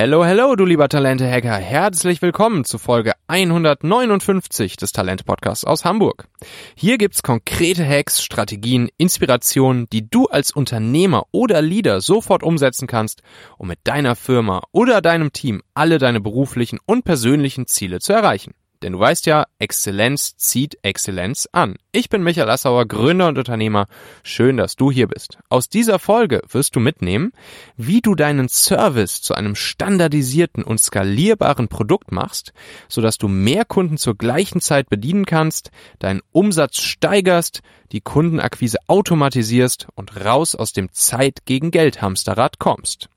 Hello, hello, du lieber Talente-Hacker. Herzlich willkommen zu Folge 159 des Talent-Podcasts aus Hamburg. Hier gibt's konkrete Hacks, Strategien, Inspirationen, die du als Unternehmer oder Leader sofort umsetzen kannst, um mit deiner Firma oder deinem Team alle deine beruflichen und persönlichen Ziele zu erreichen. Denn du weißt ja, Exzellenz zieht Exzellenz an. Ich bin Michael Assauer, Gründer und Unternehmer. Schön, dass du hier bist. Aus dieser Folge wirst du mitnehmen, wie du deinen Service zu einem standardisierten und skalierbaren Produkt machst, sodass du mehr Kunden zur gleichen Zeit bedienen kannst, deinen Umsatz steigerst, die Kundenakquise automatisierst und raus aus dem Zeit gegen Geld Hamsterrad kommst.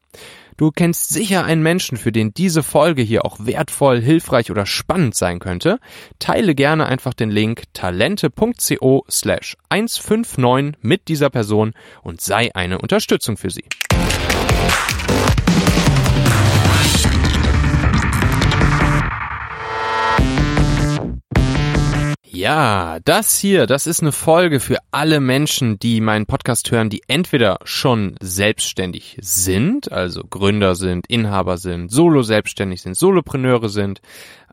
Du kennst sicher einen Menschen, für den diese Folge hier auch wertvoll, hilfreich oder spannend sein könnte. Teile gerne einfach den Link talente.co slash 159 mit dieser Person und sei eine Unterstützung für sie. Ja, das hier, das ist eine Folge für alle Menschen, die meinen Podcast hören, die entweder schon selbstständig sind, also Gründer sind, Inhaber sind, solo selbstständig sind, Solopreneure sind,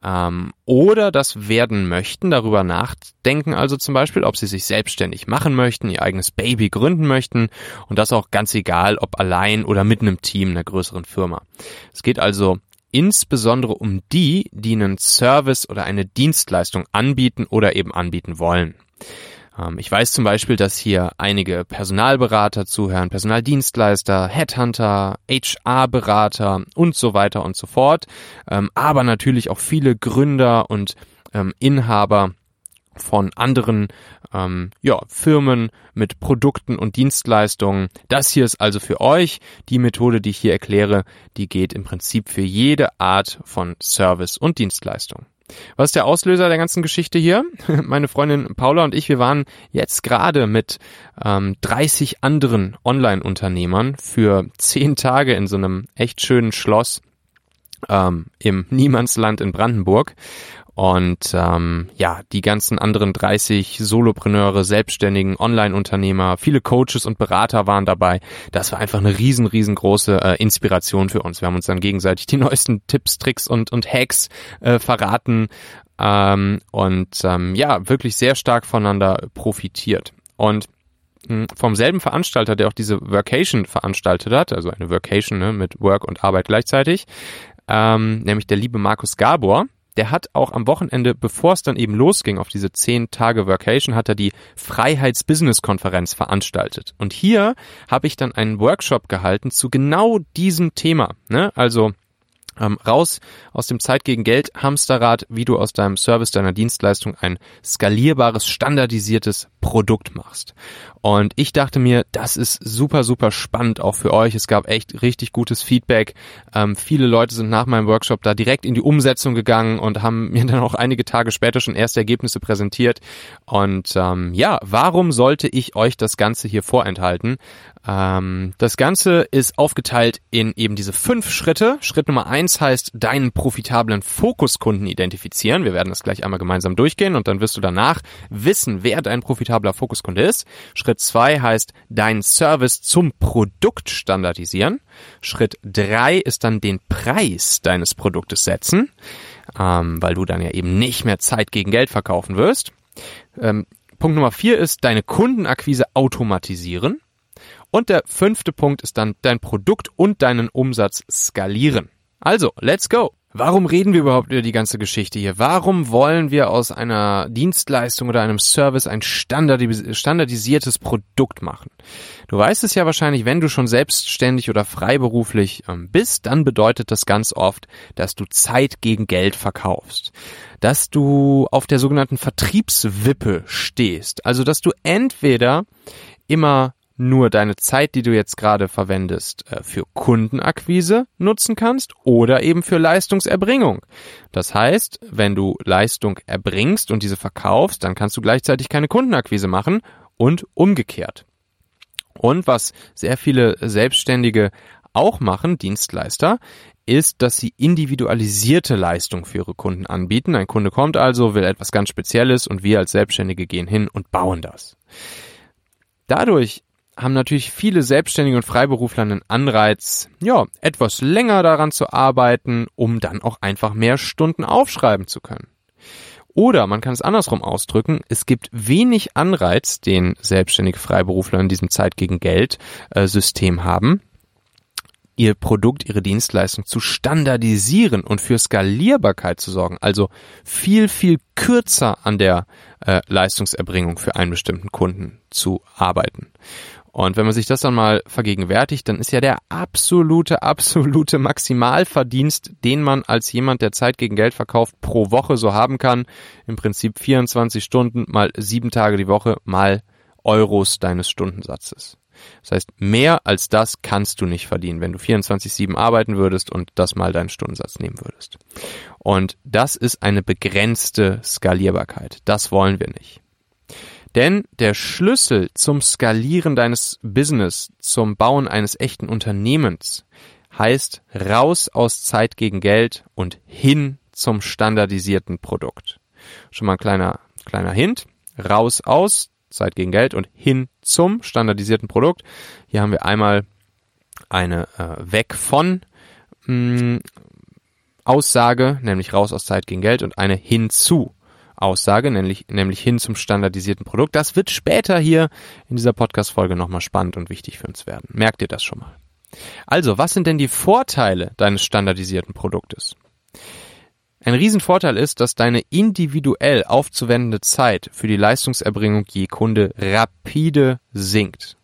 ähm, oder das werden möchten, darüber nachdenken, also zum Beispiel, ob sie sich selbstständig machen möchten, ihr eigenes Baby gründen möchten und das auch ganz egal, ob allein oder mit einem Team einer größeren Firma. Es geht also insbesondere um die, die einen Service oder eine Dienstleistung anbieten oder eben anbieten wollen. Ähm, ich weiß zum Beispiel, dass hier einige Personalberater zuhören, Personaldienstleister, Headhunter, HR-Berater und so weiter und so fort, ähm, aber natürlich auch viele Gründer und ähm, Inhaber von anderen ähm, ja, Firmen mit Produkten und Dienstleistungen. Das hier ist also für euch. Die Methode, die ich hier erkläre, die geht im Prinzip für jede Art von Service und Dienstleistung. Was ist der Auslöser der ganzen Geschichte hier? Meine Freundin Paula und ich, wir waren jetzt gerade mit ähm, 30 anderen Online-Unternehmern für zehn Tage in so einem echt schönen Schloss ähm, im Niemandsland in Brandenburg und ähm, ja, die ganzen anderen 30 Solopreneure, Selbstständigen, Online-Unternehmer, viele Coaches und Berater waren dabei. Das war einfach eine riesen, riesengroße äh, Inspiration für uns. Wir haben uns dann gegenseitig die neuesten Tipps, Tricks und, und Hacks äh, verraten ähm, und ähm, ja, wirklich sehr stark voneinander profitiert. Und hm, vom selben Veranstalter, der auch diese Workation veranstaltet hat, also eine Workation ne, mit Work und Arbeit gleichzeitig, ähm, nämlich der liebe Markus Gabor, der hat auch am Wochenende, bevor es dann eben losging auf diese zehn Tage Workation, hat er die Freiheits-Business-Konferenz veranstaltet. Und hier habe ich dann einen Workshop gehalten zu genau diesem Thema. Ne? Also ähm, raus aus dem Zeit gegen Geld Hamsterrad, wie du aus deinem Service, deiner Dienstleistung ein skalierbares, standardisiertes Produkt machst. Und ich dachte mir, das ist super, super spannend auch für euch. Es gab echt richtig gutes Feedback. Ähm, viele Leute sind nach meinem Workshop da direkt in die Umsetzung gegangen und haben mir dann auch einige Tage später schon erste Ergebnisse präsentiert. Und ähm, ja, warum sollte ich euch das Ganze hier vorenthalten? Ähm, das Ganze ist aufgeteilt in eben diese fünf Schritte. Schritt Nummer eins heißt, deinen profitablen Fokuskunden identifizieren. Wir werden das gleich einmal gemeinsam durchgehen und dann wirst du danach wissen, wer dein profitabler Fokuskunde ist. Schritt zwei heißt, deinen Service zum Produkt standardisieren. Schritt drei ist dann den Preis deines Produktes setzen, ähm, weil du dann ja eben nicht mehr Zeit gegen Geld verkaufen wirst. Ähm, Punkt Nummer vier ist deine Kundenakquise automatisieren. Und der fünfte Punkt ist dann dein Produkt und deinen Umsatz skalieren. Also, let's go! Warum reden wir überhaupt über die ganze Geschichte hier? Warum wollen wir aus einer Dienstleistung oder einem Service ein standardisiertes Produkt machen? Du weißt es ja wahrscheinlich, wenn du schon selbstständig oder freiberuflich ähm, bist, dann bedeutet das ganz oft, dass du Zeit gegen Geld verkaufst. Dass du auf der sogenannten Vertriebswippe stehst. Also, dass du entweder immer nur deine Zeit, die du jetzt gerade verwendest, äh, für Kundenakquise nutzen kannst oder eben für Leistungserbringung. Das heißt, wenn du Leistung erbringst und diese verkaufst, dann kannst du gleichzeitig keine Kundenakquise machen und umgekehrt. Und was sehr viele Selbstständige auch machen, Dienstleister, ist, dass sie individualisierte Leistung für ihre Kunden anbieten. Ein Kunde kommt also, will etwas ganz Spezielles und wir als Selbstständige gehen hin und bauen das. Dadurch haben natürlich viele Selbstständige und Freiberufler einen Anreiz, ja, etwas länger daran zu arbeiten, um dann auch einfach mehr Stunden aufschreiben zu können. Oder man kann es andersrum ausdrücken, es gibt wenig Anreiz, den selbstständige Freiberufler in diesem Zeit gegen Geld äh, System haben, ihr Produkt, ihre Dienstleistung zu standardisieren und für Skalierbarkeit zu sorgen, also viel, viel kürzer an der äh, Leistungserbringung für einen bestimmten Kunden zu arbeiten. Und wenn man sich das dann mal vergegenwärtigt, dann ist ja der absolute, absolute Maximalverdienst, den man als jemand, der Zeit gegen Geld verkauft, pro Woche so haben kann, im Prinzip 24 Stunden mal sieben Tage die Woche mal Euros deines Stundensatzes. Das heißt, mehr als das kannst du nicht verdienen, wenn du 24-7 arbeiten würdest und das mal deinen Stundensatz nehmen würdest. Und das ist eine begrenzte Skalierbarkeit. Das wollen wir nicht. Denn der Schlüssel zum Skalieren deines Business, zum Bauen eines echten Unternehmens, heißt raus aus Zeit gegen Geld und hin zum standardisierten Produkt. Schon mal ein kleiner, kleiner Hint. Raus aus Zeit gegen Geld und hin zum standardisierten Produkt. Hier haben wir einmal eine äh, weg von mh, mm, Aussage, nämlich raus aus Zeit gegen Geld und eine hinzu Aussage, nämlich, nämlich hin zum standardisierten Produkt. Das wird später hier in dieser Podcast-Folge nochmal spannend und wichtig für uns werden. Merkt ihr das schon mal? Also, was sind denn die Vorteile deines standardisierten Produktes? Ein Riesenvorteil ist, dass deine individuell aufzuwendende Zeit für die Leistungserbringung je Kunde rapide sinkt.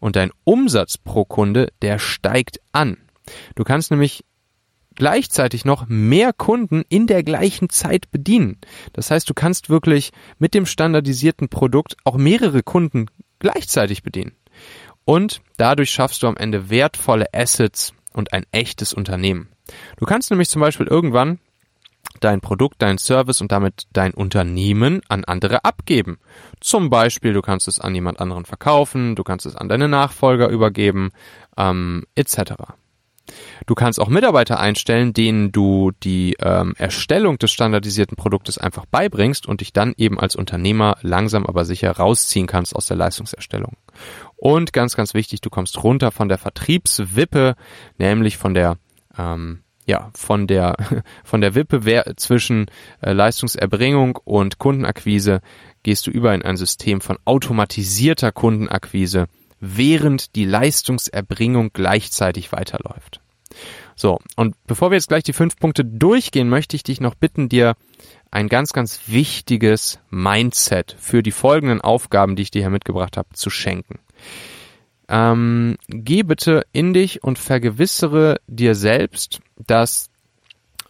Und dein Umsatz pro Kunde, der steigt an. Du kannst nämlich gleichzeitig noch mehr Kunden in der gleichen Zeit bedienen. Das heißt, du kannst wirklich mit dem standardisierten Produkt auch mehrere Kunden gleichzeitig bedienen. Und dadurch schaffst du am Ende wertvolle Assets und ein echtes Unternehmen. Du kannst nämlich zum Beispiel irgendwann dein Produkt, dein Service und damit dein Unternehmen an andere abgeben. Zum Beispiel, du kannst es an jemand anderen verkaufen, du kannst es an deine Nachfolger übergeben, ähm, etc. Du kannst auch Mitarbeiter einstellen, denen du die ähm, Erstellung des standardisierten Produktes einfach beibringst und dich dann eben als Unternehmer langsam aber sicher rausziehen kannst aus der Leistungserstellung. Und ganz, ganz wichtig, du kommst runter von der Vertriebswippe, nämlich von der ähm, ja, von der, von der Wippe zwischen äh, Leistungserbringung und Kundenakquise gehst du über in ein System von automatisierter Kundenakquise, während die Leistungserbringung gleichzeitig weiterläuft. So, und bevor wir jetzt gleich die fünf Punkte durchgehen, möchte ich dich noch bitten, dir ein ganz, ganz wichtiges Mindset für die folgenden Aufgaben, die ich dir hier mitgebracht habe, zu schenken. Ähm, geh bitte in dich und vergewissere dir selbst, dass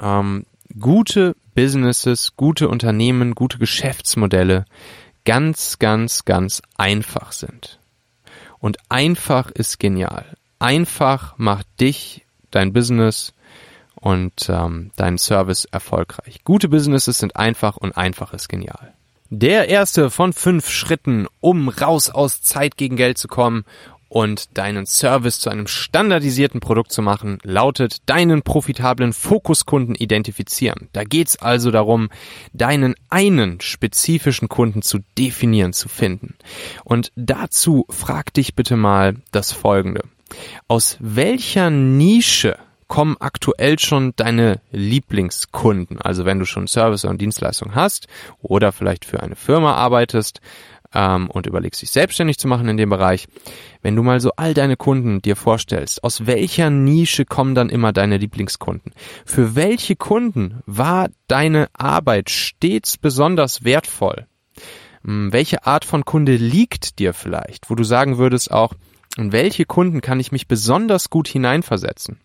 ähm, gute Businesses, gute Unternehmen, gute Geschäftsmodelle ganz, ganz, ganz einfach sind. Und einfach ist genial. Einfach macht dich, dein Business und ähm, deinen Service erfolgreich. Gute Businesses sind einfach und einfach ist genial. Der erste von fünf Schritten, um raus aus Zeit gegen Geld zu kommen und deinen Service zu einem standardisierten Produkt zu machen, lautet deinen profitablen Fokuskunden identifizieren. Da geht's also darum, deinen einen spezifischen Kunden zu definieren, zu finden. Und dazu frag dich bitte mal das folgende. Aus welcher Nische kommen aktuell schon deine Lieblingskunden? Also wenn du schon Service und Dienstleistung hast oder vielleicht für eine Firma arbeitest, ähm, und überlegst, dich selbstständig zu machen in dem Bereich, wenn du mal so all deine Kunden dir vorstellst, aus welcher Nische kommen dann immer deine Lieblingskunden? Für welche Kunden war deine Arbeit stets besonders wertvoll? Hm, welche Art von Kunde liegt dir vielleicht, wo du sagen würdest auch, in welche Kunden kann ich mich besonders gut hineinversetzen?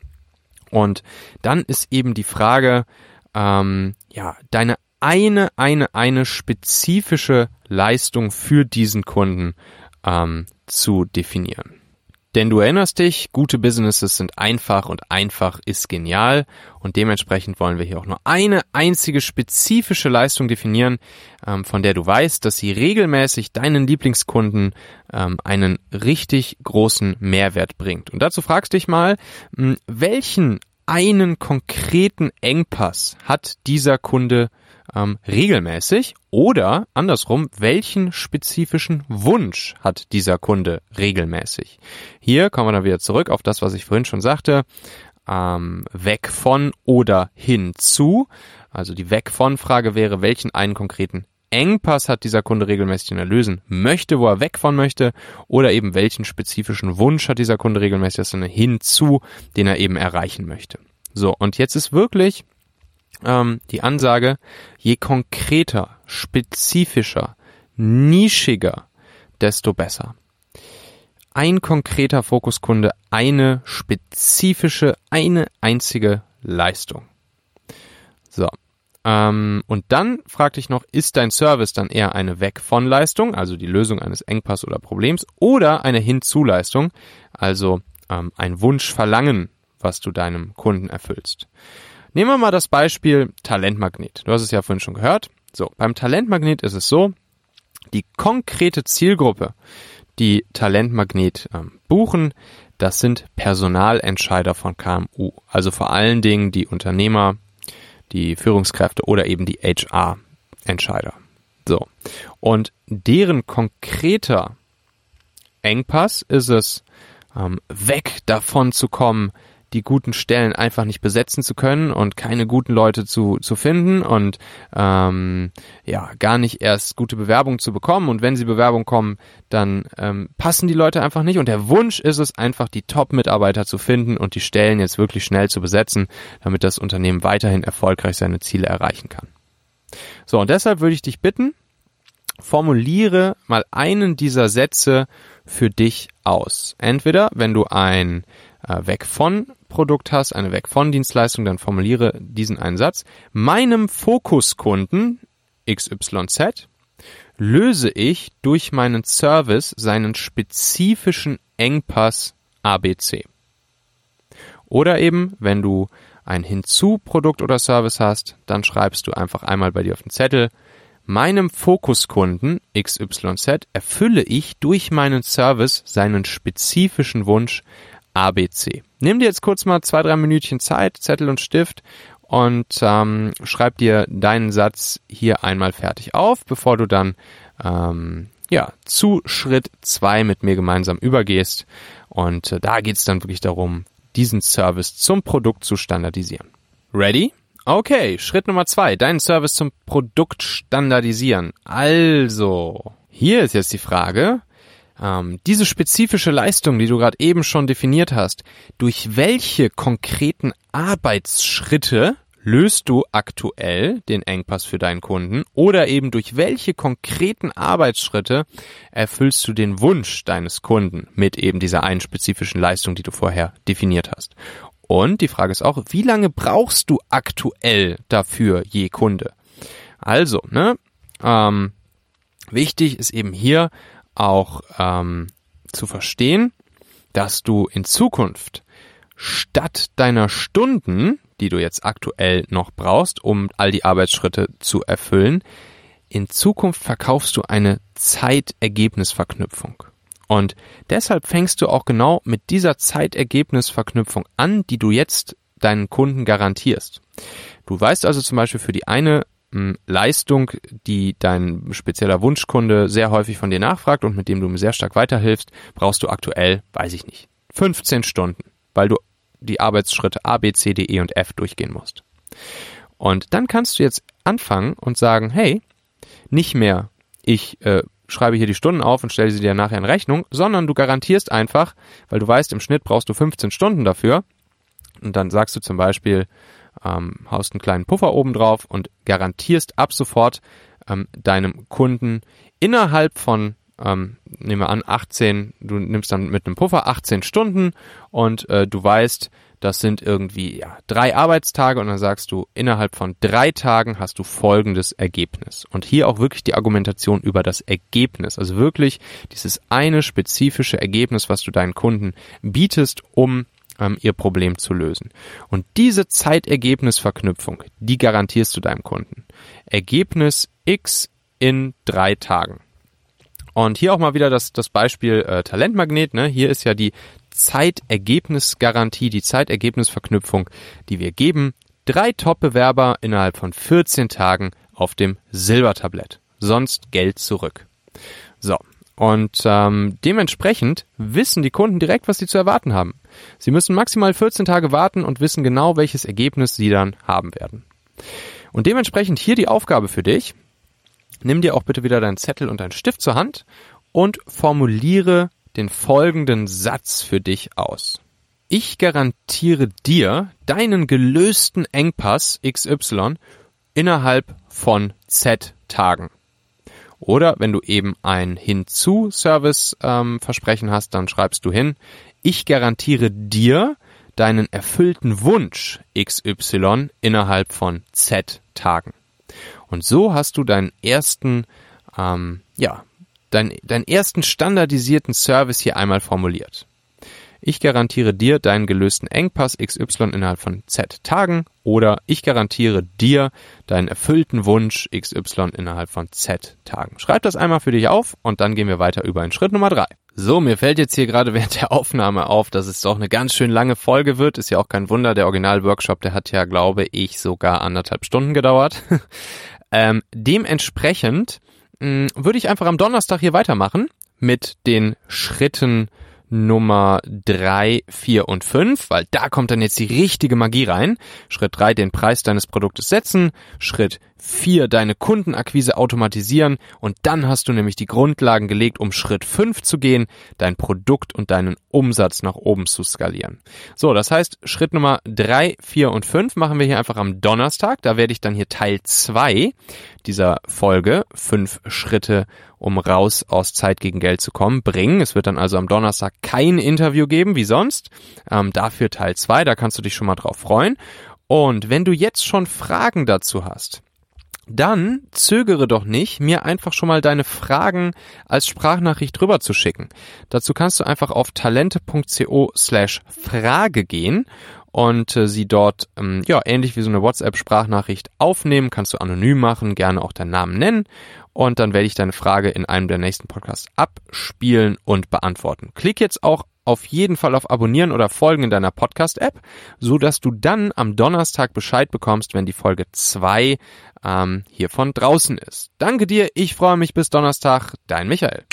Und dann ist eben die Frage, ähm, ja, deine eine, eine, eine spezifische Leistung für diesen Kunden ähm, zu definieren. Denn du erinnerst dich, gute Businesses sind einfach und einfach ist genial und dementsprechend wollen wir hier auch nur eine einzige spezifische Leistung definieren, ähm, von der du weißt, dass sie regelmäßig deinen Lieblingskunden ähm, einen richtig großen Mehrwert bringt. Und dazu fragst dich mal, mh, welchen einen konkreten Engpass hat dieser Kunde ähm, regelmäßig oder andersrum, welchen spezifischen Wunsch hat dieser Kunde regelmäßig? Hier kommen wir dann wieder zurück auf das, was ich vorhin schon sagte, ähm, weg von oder hinzu. Also die weg von Frage wäre, welchen einen konkreten Engpass hat dieser Kunde regelmäßig, den er lösen möchte, wo er weg von möchte, oder eben welchen spezifischen Wunsch hat dieser Kunde regelmäßig, das ist hinzu, den er eben erreichen möchte. So, und jetzt ist wirklich ähm, die Ansage, je konkreter, spezifischer, nischiger, desto besser. Ein konkreter Fokuskunde, eine spezifische, eine einzige Leistung. So. Ähm, und dann frag dich noch, ist dein Service dann eher eine Weg von Leistung, also die Lösung eines Engpass oder Problems, oder eine Hinzuleistung, also ähm, ein Wunschverlangen, was du deinem Kunden erfüllst. Nehmen wir mal das Beispiel Talentmagnet. Du hast es ja vorhin schon gehört. So, beim Talentmagnet ist es so, die konkrete Zielgruppe, die Talentmagnet ähm, buchen, das sind Personalentscheider von KMU. Also vor allen Dingen die Unternehmer, die Führungskräfte oder eben die HR-Entscheider. So. Und deren konkreter Engpass ist es, ähm, weg davon zu kommen, die guten Stellen einfach nicht besetzen zu können und keine guten Leute zu, zu finden und ähm, ja, gar nicht erst gute Bewerbungen zu bekommen. Und wenn sie Bewerbungen kommen, dann ähm, passen die Leute einfach nicht. Und der Wunsch ist es einfach, die Top-Mitarbeiter zu finden und die Stellen jetzt wirklich schnell zu besetzen, damit das Unternehmen weiterhin erfolgreich seine Ziele erreichen kann. So, und deshalb würde ich dich bitten, formuliere mal einen dieser Sätze für dich aus. Entweder, wenn du ein äh, Weg von Produkt hast, eine Weg von Dienstleistung, dann formuliere diesen einen Satz. Meinem Fokuskunden XYZ löse ich durch meinen Service seinen spezifischen Engpass ABC. Oder eben, wenn du ein Hinzu-Produkt oder Service hast, dann schreibst du einfach einmal bei dir auf den Zettel, meinem Fokuskunden XYZ erfülle ich durch meinen Service seinen spezifischen Wunsch ABC. Nimm dir jetzt kurz mal zwei, drei Minütchen Zeit, Zettel und Stift und ähm, schreib dir deinen Satz hier einmal fertig auf, bevor du dann ähm, ja, zu Schritt zwei mit mir gemeinsam übergehst. Und äh, da geht's dann wirklich darum, diesen Service zum Produkt zu standardisieren. Ready? Okay, Schritt Nummer zwei, deinen Service zum Produkt standardisieren. Also, hier ist jetzt die Frage, ähm, diese spezifische Leistung, die du gerade eben schon definiert hast, durch welche konkreten Arbeitsschritte löst du aktuell den Engpass für deinen Kunden oder eben durch welche konkreten Arbeitsschritte erfüllst du den Wunsch deines Kunden mit eben dieser einen spezifischen Leistung, die du vorher definiert hast. Und die Frage ist auch, wie lange brauchst du aktuell dafür je Kunde? Also, ne, ähm, wichtig ist eben hier auch ähm, zu verstehen, dass du in Zukunft statt deiner Stunden, die du jetzt aktuell noch brauchst, um all die Arbeitsschritte zu erfüllen, in Zukunft verkaufst du eine Zeitergebnisverknüpfung. Und deshalb fängst du auch genau mit dieser Zeitergebnisverknüpfung an, die du jetzt deinen Kunden garantierst. Du weißt also zum Beispiel für die eine Leistung, die dein spezieller Wunschkunde sehr häufig von dir nachfragt und mit dem du ihm sehr stark weiterhilfst, brauchst du aktuell, weiß ich nicht, 15 Stunden, weil du die Arbeitsschritte A, B, C, D, E und F durchgehen musst. Und dann kannst du jetzt anfangen und sagen, hey, nicht mehr, ich äh, schreibe hier die Stunden auf und stelle sie dir nachher in Rechnung, sondern du garantierst einfach, weil du weißt, im Schnitt brauchst du 15 Stunden dafür. Und dann sagst du zum Beispiel, ähm, haust einen kleinen Puffer oben drauf und garantierst ab sofort ähm, deinem Kunden innerhalb von ähm, nehmen wir an 18, du nimmst dann mit einem Puffer 18 Stunden und äh, du weißt, das sind irgendwie ja, drei Arbeitstage und dann sagst du, innerhalb von drei Tagen hast du folgendes Ergebnis. Und hier auch wirklich die Argumentation über das Ergebnis. Also wirklich dieses eine spezifische Ergebnis, was du deinen Kunden bietest, um ähm, ihr Problem zu lösen. Und diese Zeitergebnisverknüpfung, die garantierst du deinem Kunden. Ergebnis X in drei Tagen. Und hier auch mal wieder das, das Beispiel äh, Talentmagnet. Ne? Hier ist ja die Zeitergebnisgarantie, die Zeitergebnisverknüpfung, die wir geben. Drei Top-Bewerber innerhalb von 14 Tagen auf dem Silbertablett. Sonst Geld zurück. So. Und ähm, dementsprechend wissen die Kunden direkt, was sie zu erwarten haben. Sie müssen maximal 14 Tage warten und wissen genau, welches Ergebnis sie dann haben werden. Und dementsprechend hier die Aufgabe für dich. Nimm dir auch bitte wieder deinen Zettel und deinen Stift zur Hand und formuliere den folgenden Satz für dich aus. Ich garantiere dir deinen gelösten Engpass XY innerhalb von Z Tagen. Oder wenn du eben ein Hinzu-Service-Versprechen ähm, hast, dann schreibst du hin, ich garantiere dir deinen erfüllten Wunsch XY innerhalb von Z Tagen. Und so hast du deinen ersten, ähm, ja, dein, deinen ersten standardisierten Service hier einmal formuliert. Ich garantiere dir deinen gelösten Engpass XY innerhalb von Z Tagen oder ich garantiere dir deinen erfüllten Wunsch XY innerhalb von Z Tagen. Schreib das einmal für dich auf und dann gehen wir weiter über in Schritt Nummer drei. So, mir fällt jetzt hier gerade während der Aufnahme auf, dass es doch eine ganz schön lange Folge wird. Ist ja auch kein Wunder, der Original-Workshop, der hat ja, glaube ich, sogar anderthalb Stunden gedauert. ähm, dementsprechend mh, mm, würde ich einfach am Donnerstag hier weitermachen mit den Schritten Nummer drei, vier und fünf, weil da kommt dann jetzt die richtige Magie rein. Schritt drei, den Preis deines Produktes setzen. Schritt vier, deine Kundenakquise automatisieren. Und dann hast du nämlich die Grundlagen gelegt, um Schritt fünf zu gehen, dein Produkt und deinen Umsatz nach oben zu skalieren. So, das heißt, Schritt Nummer drei, vier und fünf machen wir hier einfach am Donnerstag. Da werde ich dann hier Teil zwei dieser Folge, fünf Schritte um raus aus Zeit gegen Geld zu kommen, bringen. Es wird dann also am Donnerstag kein Interview geben, wie sonst. Ähm, dafür Teil 2, da kannst du dich schon mal drauf freuen. Und wenn du jetzt schon Fragen dazu hast, dann zögere doch nicht, mir einfach schon mal deine Fragen als Sprachnachricht rüber zu schicken. Dazu kannst du einfach auf talente.co slash Frage gehen und äh, sie dort, ähm, ja, ähnlich wie so eine WhatsApp-Sprachnachricht aufnehmen, kannst du anonym machen, gerne auch deinen Namen nennen und dann werde ich deine Frage in einem der nächsten Podcasts abspielen und beantworten. Klick jetzt auch auf jeden Fall auf Abonnieren oder Folgen in deiner Podcast-App, so dass du dann am Donnerstag Bescheid bekommst, wenn die Folge 2 ähm, hiervon draußen ist. Danke dir, ich freue mich bis Donnerstag, dein Michael.